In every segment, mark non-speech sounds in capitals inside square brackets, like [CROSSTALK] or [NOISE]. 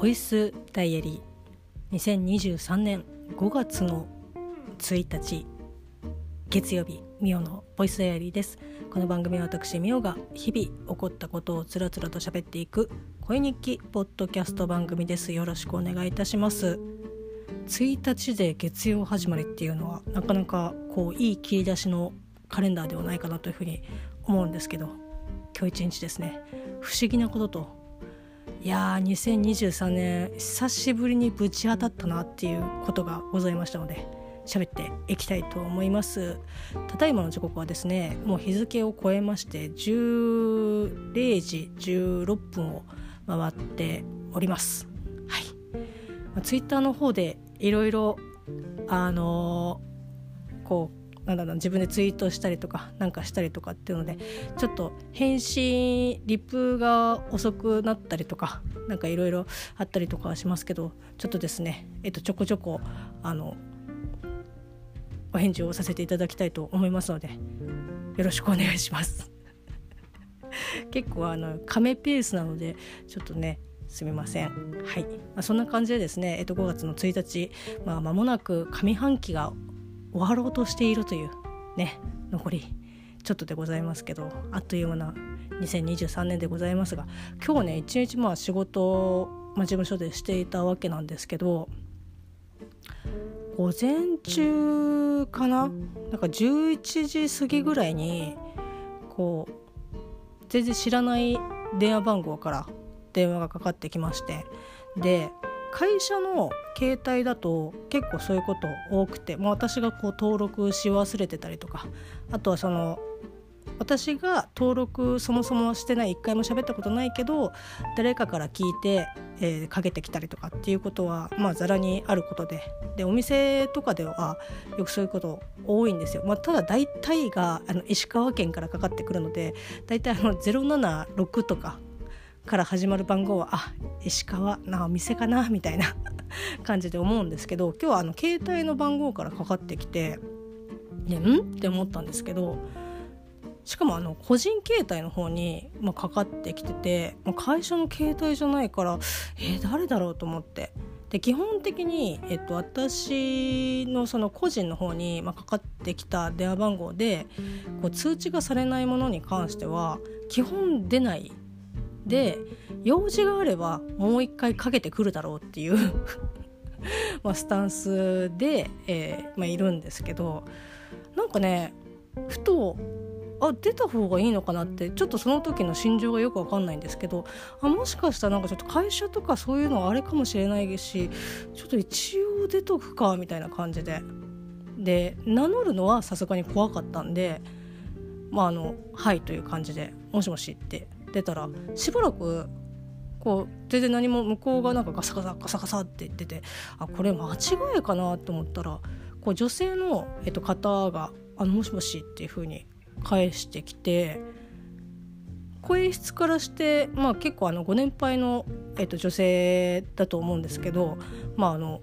ボイスダイアリー2023年5月の1日月曜日ミオのボイスダイアリーです。この番組は私ミオが日々起こったことをつらつらと喋っていく声日記ポッドキャスト番組です。よろしくお願いいたします。1日で月曜始まりっていうのはなかなかこういい切り出しのカレンダーではないかなというふうに思うんですけど今日一日ですね。不思議なことといやー2023年久しぶりにぶち当たったなっていうことがございましたので喋っていきたいと思います。ただいまの時刻はですねもう日付を超えまして10時16分を回っております。はい、まあ、ツイッターの方でいろいろあのー、こうなんだろう自分でツイートしたりとかなんかしたりとかっていうのでちょっと返信リプが遅くなったりとかなんかいろいろあったりとかはしますけどちょっとですねえっとちょこちょこあのお返事をさせていただきたいと思いますのでよろしくお願いします。[LAUGHS] 結構あの亀ペースなのでちょっとねすみません。はい、まあ、そんな感じでですね、えっと、5月の1日、まあ、間もなく上半期が終わろうとしているというね残りちょっとでございますけどあっという間な2023年でございますが今日ね一日まあ仕事、まあ、事務所でしていたわけなんですけど午前中かななんか11時過ぎぐらいにこう全然知らない電話番号から電話がかかってきましてで会社の携帯だと結構そういうこと多くてもう私がこう登録し忘れてたりとかあとはその私が登録そもそもしてない一回も喋ったことないけど誰かから聞いて、えー、かけてきたりとかっていうことはまあざらにあることで。でお店とかではよくそういうこと多いんですよ、まあ、ただ大体があの石川県からかかってくるので大体あの076とかから始まる番号はあ石川なお店かなみたいな [LAUGHS] 感じで思うんですけど今日はあの携帯の番号からかかってきて、ね、ん？って思ったんですけどしかもあの個人携帯の方に、まあ、かかってきてて、まあ、会社の携帯じゃないからえー、誰だろうと思って。で基本的に、えっと、私のその個人の方に、まあ、かかってきた電話番号でこう通知がされないものに関しては基本出ないで用事があればもう一回かけてくるだろうっていう [LAUGHS] まスタンスで、えーまあ、いるんですけどなんかねふとあ出た方がいいのかなってちょっとその時の心情がよく分かんないんですけどあもしかしたらなんかちょっと会社とかそういうのあれかもしれないしちょっと一応出とくかみたいな感じで。で名乗るのはさすがに怖かったんでまああの「はい」という感じで「もしもし」って出たらしばらくこう全然何も向こうがなんかガサガサガサガサって言っててあこれ間違いかなと思ったらこう女性の、えっと、方が「あのもしもし」っていう風に返してきて声質からして、まあ、結構あのご年配の、えっと、女性だと思うんですけどまああの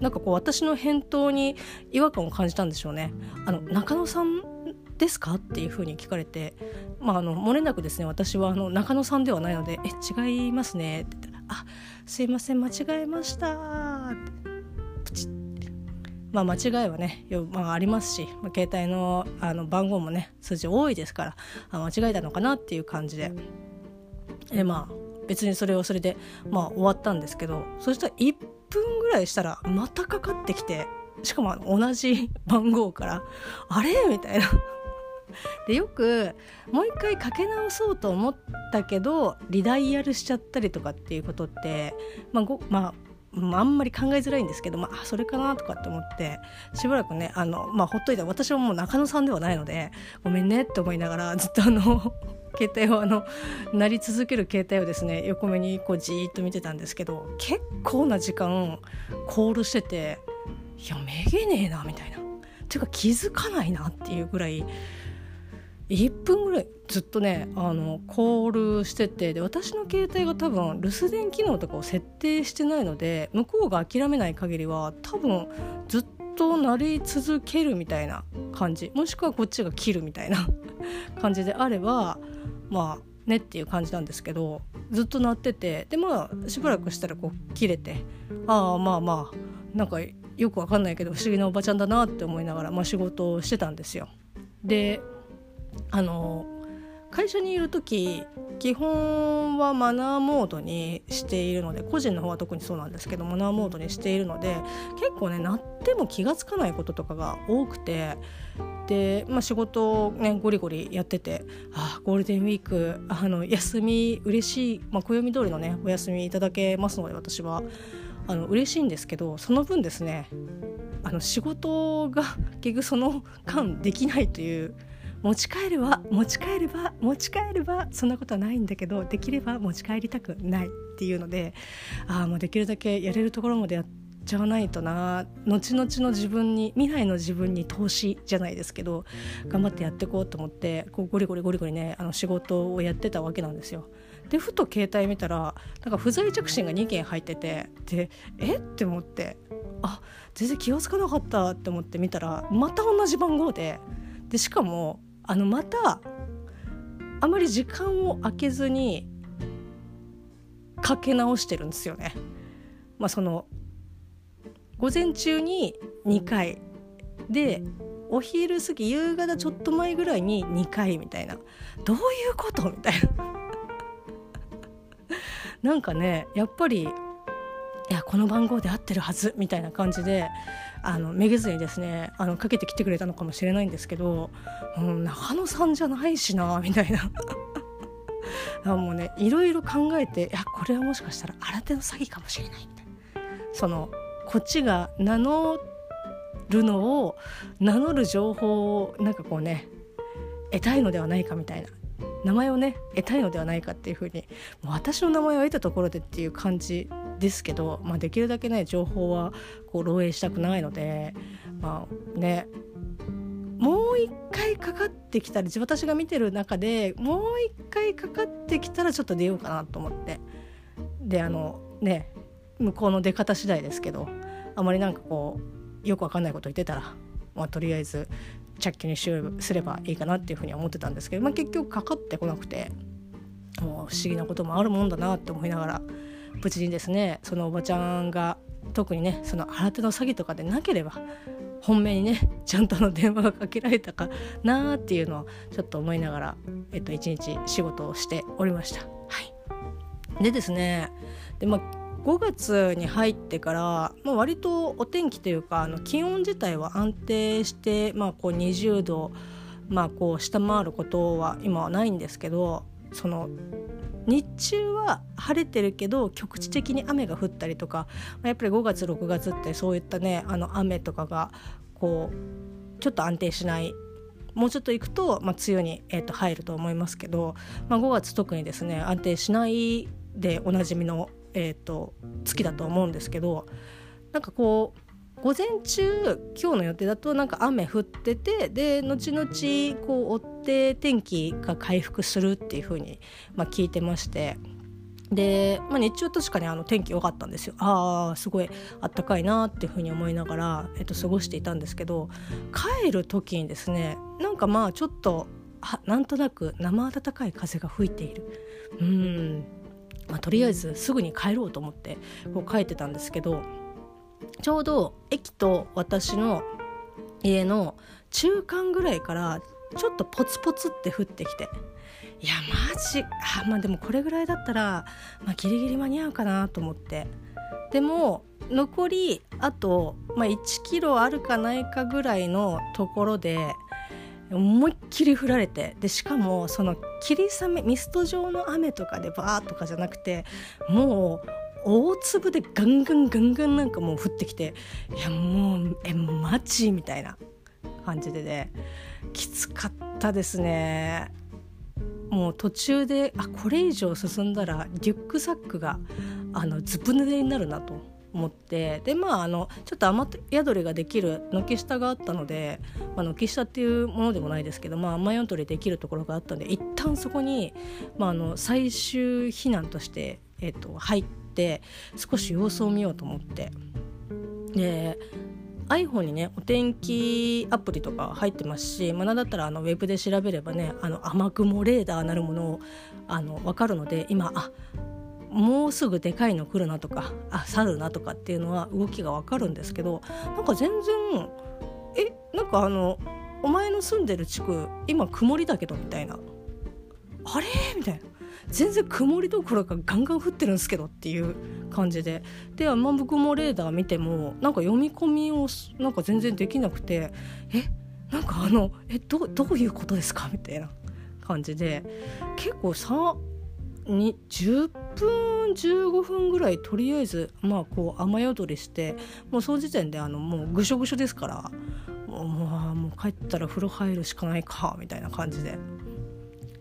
なんかこう私の返答に違和感を感じたんでしょうね。あの中野さんですか？っていうふうに聞かれて、まあ、あの漏れなくですね私はあの中野さんではないので「え違いますね」って言ったら「あすいません間違えました」プチまあ間違いはね、まあ、ありますし、まあ、携帯のあの番号もね数字多いですからあ間違えたのかなっていう感じで。えまあ別にそれはそれでまあ終わったんですけどそしたら1分ぐらいしたらまたかかってきてしかも同じ番号から「あれ?」みたいな。でよくもう一回かけ直そうと思ったけどリダイヤルしちゃったりとかっていうことってまあごまああ、あんまり考えづらいんですけど、まあ、それかなとかって思ってしばらくねあの、まあ、ほっといた私はもう中野さんではないのでごめんねって思いながらずっとあの [LAUGHS] 携帯をあの鳴り続ける携帯をですね横目にこうじーっと見てたんですけど結構な時間コールしてていやめげねえなみたいな。っていうか気づかないなっていうぐらい1分ぐらいずっとねあのコールしててで私の携帯が多分留守電機能とかを設定してないので向こうが諦めない限りは多分ずっと鳴り続けるみたいな感じもしくはこっちが切るみたいな [LAUGHS] 感じであればまあねっていう感じなんですけどずっと鳴っててでまあしばらくしたらこう切れてああまあまあなんかよくわかんないけど不思議なおばちゃんだなって思いながら、まあ、仕事をしてたんですよ。であの会社にいる時基本はマナーモードにしているので個人の方は特にそうなんですけどマナーモードにしているので結構ね鳴っても気が付かないこととかが多くてで、まあ、仕事をねゴリゴリやっててあゴールデンウィークあの休み嬉しい、まあ、暦通りのねお休みいただけますので私は。あの嬉しいんですけどその分ですねあの仕事が結局その間できないという持ち帰れば持ち帰れば持ち帰ればそんなことはないんだけどできれば持ち帰りたくないっていうのでああもうできるだけやれるところまでやっちゃわないとな後々の自分に未来の自分に投資じゃないですけど頑張ってやっていこうと思ってこうゴリゴリゴリゴリねあの仕事をやってたわけなんですよ。でふと携帯見たらなんか不在着信が2件入っててでえ？って思ってあ全然気が付かなかったって思って見たらまた同じ番号ででしかもあのまたあまり時間を空けずにかけ直してるんですよね。まあ、その午前中に2回。でお昼過ぎ夕方ちょっと前ぐらいに2回みたいな。どういうこと？みたいな。なんかねやっぱりいやこの番号で合ってるはずみたいな感じであのめげずにですねあのかけてきてくれたのかもしれないんですけど、うん、中野さんじゃないしなみたいな。[LAUGHS] もうねいろいろ考えていやこれはもしかしたら新手の詐欺かもしれないみたいなそのこっちが名乗るのを名乗る情報をなんかこうね得たいのではないかみたいな。名前をね得たいのではないかっていうふうにもう私の名前を得たところでっていう感じですけど、まあ、できるだけね情報はこう漏洩したくないのでまあねもう一回かかってきたら私が見てる中でもう一回かかってきたらちょっと出ようかなと思って。であのね向こうの出方次第ですけどあまりなんかこうよくわかんないこと言ってたら、まあ、とりあえず着去にすればいいかなっていうふうに思ってたんですけど、まあ、結局かかってこなくてもう不思議なこともあるもんだなって思いながら無事にですねそのおばちゃんが特にねその新手の詐欺とかでなければ本命にねちゃんとの電話がかけられたかなーっていうのをちょっと思いながら、えっと、一日仕事をしておりました。はい、でですねで、まあ5月に入ってから、まあ、割とお天気というかあの気温自体は安定して、まあ、こう20度、まあ、こう下回ることは今はないんですけどその日中は晴れてるけど局地的に雨が降ったりとか、ま、やっぱり5月6月ってそういったねあの雨とかがこうちょっと安定しないもうちょっと行くと、まあ、梅雨に、えー、と入ると思いますけど、まあ、5月特にですね安定しないでおなじみのえーと、月だと思うんですけどなんかこう午前中今日の予定だとなんか雨降っててで後々こう追って天気が回復するっていう風にま、あ、聞いてまして。で、まあ、日中確かにあの天気良かったんですよ。ああすごいあったかいなっていう風に思いながら、えっと、過ごしていたんですけど帰る時にですねなんかまあちょっとなんとなく生暖かい風が吹いている。うん。まあ、とりあえずすぐに帰ろうと思ってこう帰ってたんですけどちょうど駅と私の家の中間ぐらいからちょっとポツポツって降ってきて。いやマジあまあでもこれぐらいだったら、まあ、ギリギリ間に合うかなと思って。でも残りあと、まあ、1キロあるかないかぐらいのところで思いっきり降られて。でしかもその霧雨ミスト状の雨とかでバーとかじゃなくてもう大粒でガンガンガンガンなんかもう降ってきていやもうえマジ？みたいな感じでねきつかったですね。もう途中であこれ以上進んだらリュックサックがあのずぶ濡れになるなと思ってでまああのちょっと雨宿りができる軒下があったので、まあ、軒下っていうものでもないですけど、まあ、雨宿りできるところがあったんで一旦そこに、まあ、あの最終避難として、えーと、入って少し様子を見ようと思って。で iPhone にねお天気アプリとか入ってますし、まあ、なんだったらあのウェブで調べればねあの雨雲レーダーなるものをあの分かるので今あもうすぐでかいの来るなとかあ去るなとかっていうのは動きが分かるんですけどなんか全然えなんかあのお前の住んでる地区今曇りだけどみたいな。あれ？みたいな。全然曇りどころかガンガン降ってるんですけどっていう感じでで雨雲レーダー見てもなんか読み込みをなんか全然できなくてえなんかあのえどどういうことですかみたいな感じで結構さに10分15分ぐらいとりあえずまあこう雨宿りしてもうその時点であのもうぐしょぐしょですからもうもう帰ったら風呂入るしかないかみたいな感じで。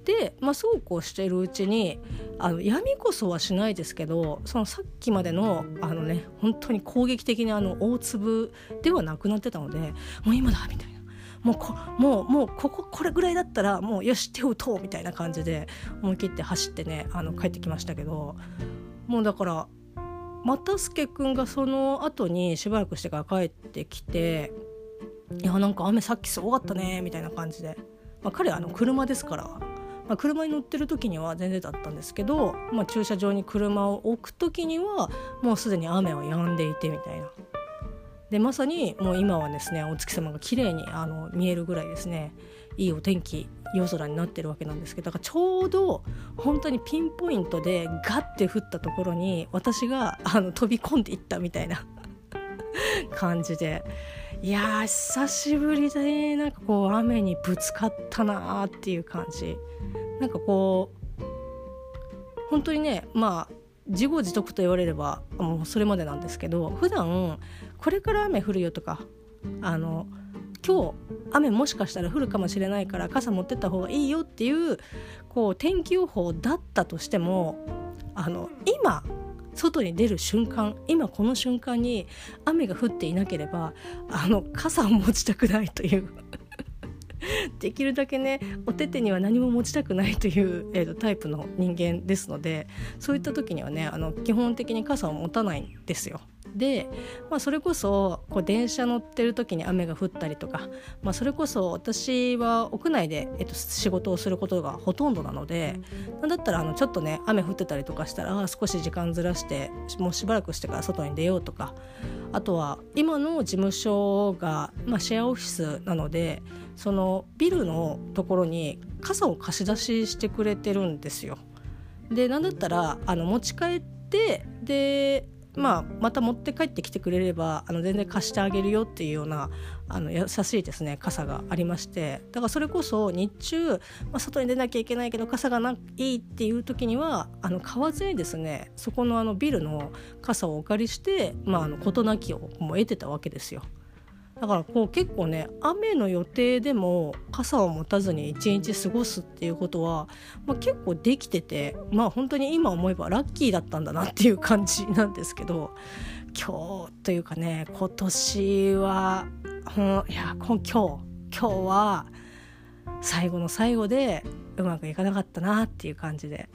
で、まあ、そうこうしているうちにあの闇こそはしないですけどそのさっきまでのあのね本当に攻撃的なあの大粒ではなくなってたのでもう今だみたいな。もうこもうもうこここれぐらいだったらもうよし手を打とうみたいな感じで思い切って走ってねあの帰ってきましたけどもうだから又助君がその後にしばらくしてから帰ってきて「いやなんか雨さっきすごかったね」みたいな感じで、まあ、彼はあの車ですから。まあ、車に乗ってる時には全然だったんですけど、まあ、駐車場に車を置く時にはもうすでに雨は止んでいてみたいな。でまさにもう今はですねお月様が綺麗にあに見えるぐらいですねいいお天気夜空になってるわけなんですけどだからちょうど本当にピンポイントでガッて降ったところに私があの飛び込んでいったみたいな [LAUGHS] 感じで。いや久しぶりでなんかこう雨にぶつかったなーっていう感じ。なんかこう本当にねまあ自業自得と言われればもうそれまでなんですけど普段これから雨降るよとかあの今日雨もしかしたら降るかもしれないから傘持ってった方がいいよっていうこう天気予報だったとしてもあの今外に出る瞬間今この瞬間に雨が降っていなければあの傘を持ちたくないという [LAUGHS] できるだけねお手手には何も持ちたくないという、えーと、タイプの人間ですのでそういった時にはねあの基本的に傘を持たないんですよ。で、まあ、それこそこう電車乗ってる時に雨が降ったりとか、まあ、それこそ私は屋内で、えっと、仕事をすることがほとんどなのでなんだったらあのちょっとね雨降ってたりとかしたら少し時間ずらしてもうしばらくしてから外に出ようとかあとは今の事務所が、まあ、シェアオフィスなのでそのビルのところに傘を貸し出ししてくれてるんですよ。でなんだったらあの持ち帰ってでまあ、また持って帰ってきてくれればあの全然貸してあげるよっていうようなあの優しいですね傘がありましてだからそれこそ日中、まあ、外に出なきゃいけないけど傘がないっていう時にはあの買わずにですねそこのあのビルの傘をお借りして、まあ、あの事なきをも得てたわけですよ。だからこう結構ね雨の予定でも傘を持たずに一日過ごすっていうことは、まあ、結構できててまあ本当に今思えばラッキーだったんだなっていう感じなんですけど今日というかね今年は、うん、いや今日今日は最後の最後でうまくいかなかったなっていう感じで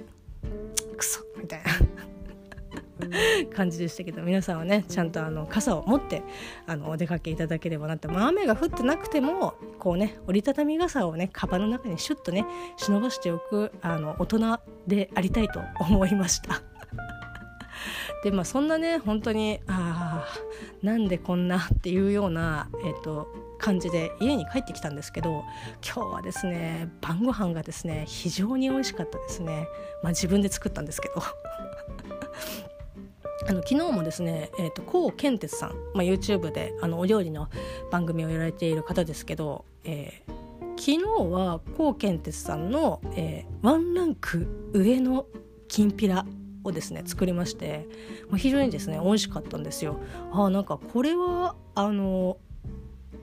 感じでしたけど皆さんはねちゃんとあの傘を持ってあのお出かけいただければなって、まあ、雨が降ってなくてもこうね折りたたみ傘をねカバンの中にシュッとね忍ばしておくあの大人でありたいと [LAUGHS] 思いました。[LAUGHS] でまあそんなね本当にああなんでこんなっていうような、えーと感じで家に帰ってきたんですけど今日はですね晩ご飯がですね非常に美味しかったですね。まあ自分で作ったんですけど。あの昨日もですね、えーと、コウケンテツさん、まあ、YouTube であのお料理の番組をやられている方ですけど、えー、昨日はコウケンテツさんの、えー、ワンランク上のきんぴらをですね作りまして、非常にですね美味しかったんですよ。あなんかこれはあの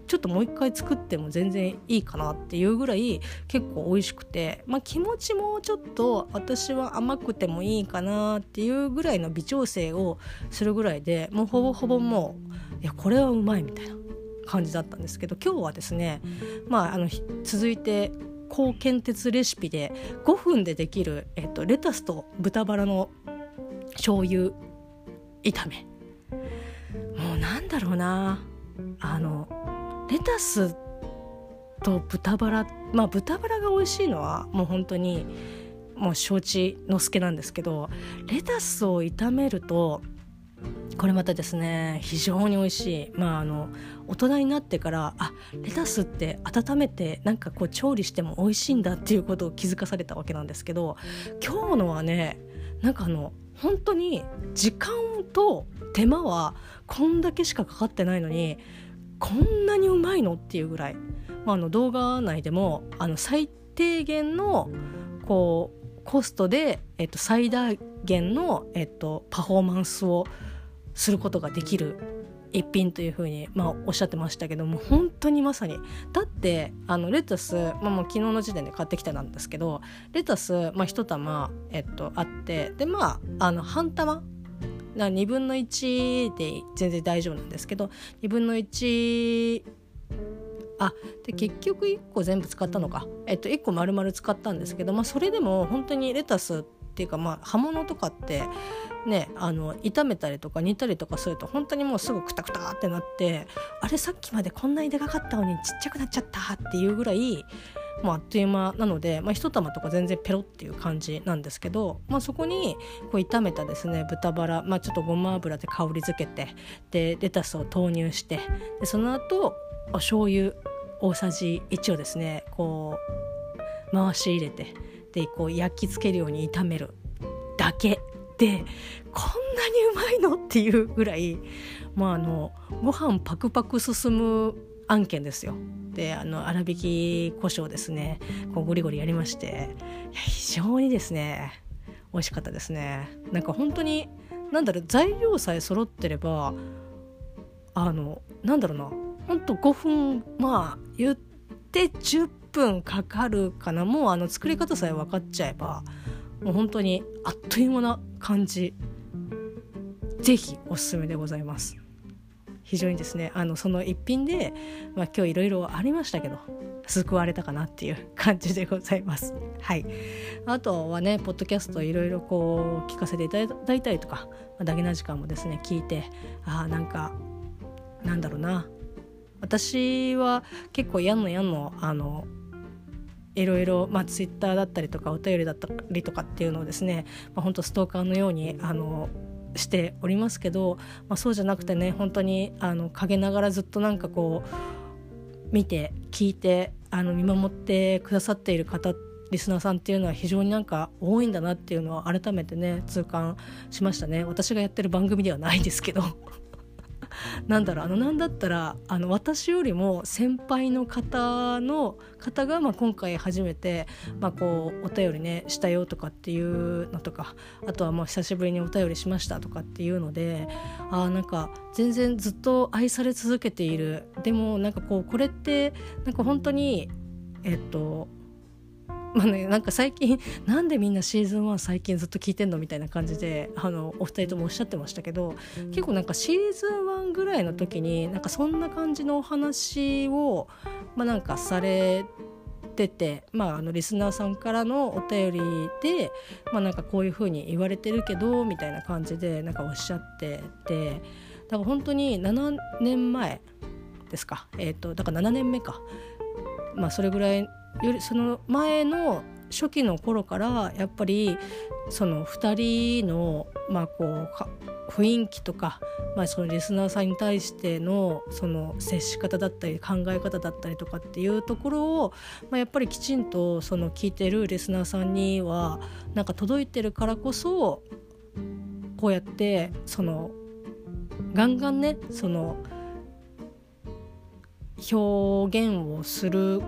ちょっともう一回作っても全然いいかなっていうぐらい結構美味しくて、まあ、気持ちもちょっと私は甘くてもいいかなっていうぐらいの微調整をするぐらいでもうほぼほぼもういやこれはうまいみたいな感じだったんですけど今日はですね、まあ、あの続いて高検鉄レシピで5分でできる、えっと、レタスと豚バラの醤油炒め。もうなんだろうな。あのレタスと豚バラまあ豚バラが美味しいのはもう本当にもう承知の助なんですけどレタスを炒めるとこれまたですね非常に美味しい。まああの大人になってからあレタスって温めてなんかこう調理しても美味しいんだっていうことを気づかされたわけなんですけど今日のはねなんかあの本当に時間と手間はこんだけしかかかってないのにこんなにうまいの？っていうぐらい、まあ、あの動画内でもあの最低限のこうコストで、えっと、最大限の、えっと、パフォーマンスをすることができる一品というふうに、まあ、おっしゃってましたけども本当にまさに。だってあのレタス、まあ、もう昨日の時点で買ってきたなんですけどレタス、まあ、1玉、えっと、あってでまああの半玉な2分の1で全然大丈夫なんですけど2分の1あで結局1個全部使ったのか、えっと、1個丸々使ったんですけど、まあ、それでも本当にレタスっていうか、まあ、葉物とかってねあの炒めたりとか煮たりとかすると本当にもうすぐクタクタってなってあれさっきまでこんなにでかかったのにちっちゃくなっちゃったっていうぐらいもうあっという間なので、まあ、1玉とか全然ペロっていう感じなんですけど、まあ、そこにこう炒めたですね豚バラ、まあ、ちょっとごま油で香りづけてでレタスを投入してでその後お醤油大さじ1をですねこう回し入れてでこう焼き付けるように炒めるだけ。でこんなにうまいのっていうぐらいまああのご飯パクパク進む案件ですよ。であの粗挽き胡椒ですね。こうゴリゴリやりまして。非常にですね美味しかったですね。なんか本当になんだろう材料さえ揃ってればあのなんだろうな。ほんと5分まあ言って10分かかるかな。もうあの作り方さえ分かっちゃえばもう本当にあっという間な感じ。是非おすすめでございます。非常にですねあのその一品で、まあ、今日いろいろありましたけど救われたかなっていう感じでございます。はい、あとはねポッドキャストいろいろこう聞かせていただいたりとか、まあ、ダゲな時間もですね聞いてああなんかなんだろうな私は結構やんのやんのあのいろいろ、まあ、ツイッターだったりとかお便りだったりとかっていうのをですね、まあ、本当ストーカーのようにあのしておりますけど、まあ、そうじゃなくてね本当にあの陰ながらずっとなんかこう見て聞いてあの見守ってくださっている方リスナーさんっていうのは非常になんか多いんだなっていうのは改めてね痛感しましたね。私がやってる番組ではないですけど。なんだろうあのなんだったらあの私よりも先輩の方の方が、まあ、今回初めて、まあ、こうお便りねしたよとかっていうのとかあとはもう久しぶりにお便りしましたとかっていうのであなんか全然ずっと愛され続けている。でもなんかこうこれってなんか本当にえっとまあね、なんか最近 [LAUGHS] なんでみんなシーズン1最近ずっと聞いてんのみたいな感じであのお二人ともおっしゃってましたけど結構なんかシーズン1ぐらいの時になんかそんな感じのお話を、まあ、なんかされてて、まあ、あのリスナーさんからのお便りで、まあ、なんかこういう風に言われてるけどみたいな感じでなんかおっしゃっててだから本当に7年前ですか、えーとだから7年目か、まあ、それぐらいよりその前の初期の頃からやっぱりその2人のまあこう雰囲気とか、まあ、そのリスナーさんに対してのその接し方だったり考え方だったりとかっていうところを、まあ、やっぱりきちんとその聞いてるリスナーさんにはなんか届いてるからこそこうやってそのガンガンねその表現をする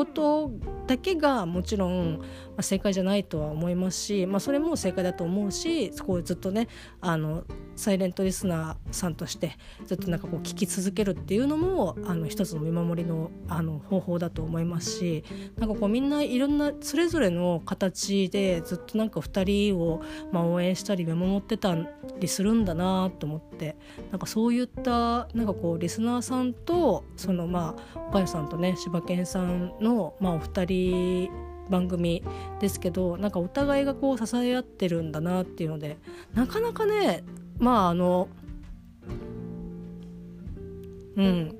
ことだけがもちろん、まあ、正解じゃないとは思いますし、まあ、それも正解だと思うしそこをずっとねあのサイレントリスナーさんとしてずっとなんかこう聞き続けるっていうのもあの一つの見守りのあの方法だと思いますしなんかこうみんないろんなそれぞれの形でずっとなんか2人を、まあ、応援したり見守ってたりするんだなと思ってなんかそういったなんかこうリスナーさんとそのまあ岡谷さんとね柴犬さんの、まあ、お二人番組ですけどなんかお互いがこう支え合ってるんだなっていうのでなかなかねまああのうん。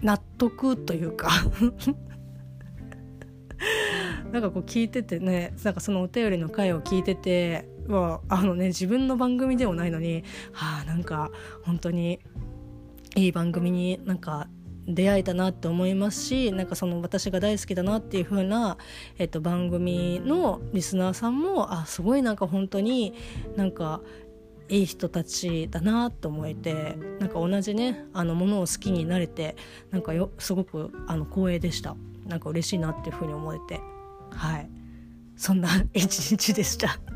納得というか。[LAUGHS] なんかこう聞いててねなんかそのお便りの回を聞いててはあのね自分の番組でもないのにはあなんか本当にいい番組になんか出会えたなって思いますしなんかその私が大好きだなっていう風な、えっと、番組のリスナーさんもあすごいなんか本当になんかいい人たちだなと思えてなんか同じねあのものを好きになれてなんかよすごくあの光栄でした。なんか嬉しいなっていう風に思えて。はい。そんな一日でした。[LAUGHS]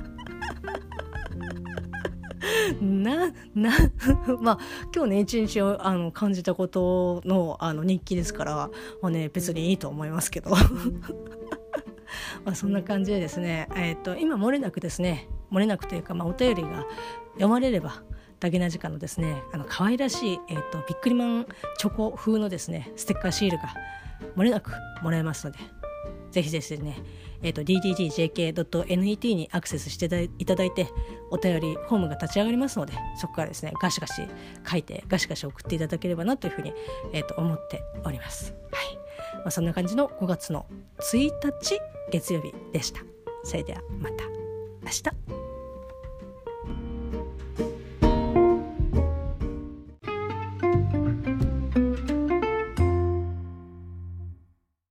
なな [LAUGHS] まあ今日ね一日をあの感じたことのあの日記ですから、まあね、別にいいと思いますけど。[LAUGHS] まあそんな感じでですね、えーと、今漏れなくですね漏れなくというか、まあ、お便りが読まれればダゲな時間のですねあの可愛らしい、えーと、ビックリマンチョコ風のですねステッカーシールが漏れなくもらえますのでぜひぜひねえーと、ddjk.net にアクセスしていただいてお便りフォームが立ち上がりますのでそこからですねガシガシ書いてガシガシ送っていただければなというふうに、えーと、思っております。はいまあ、そんな感じの5月の1日月曜日でした。それではまた明日。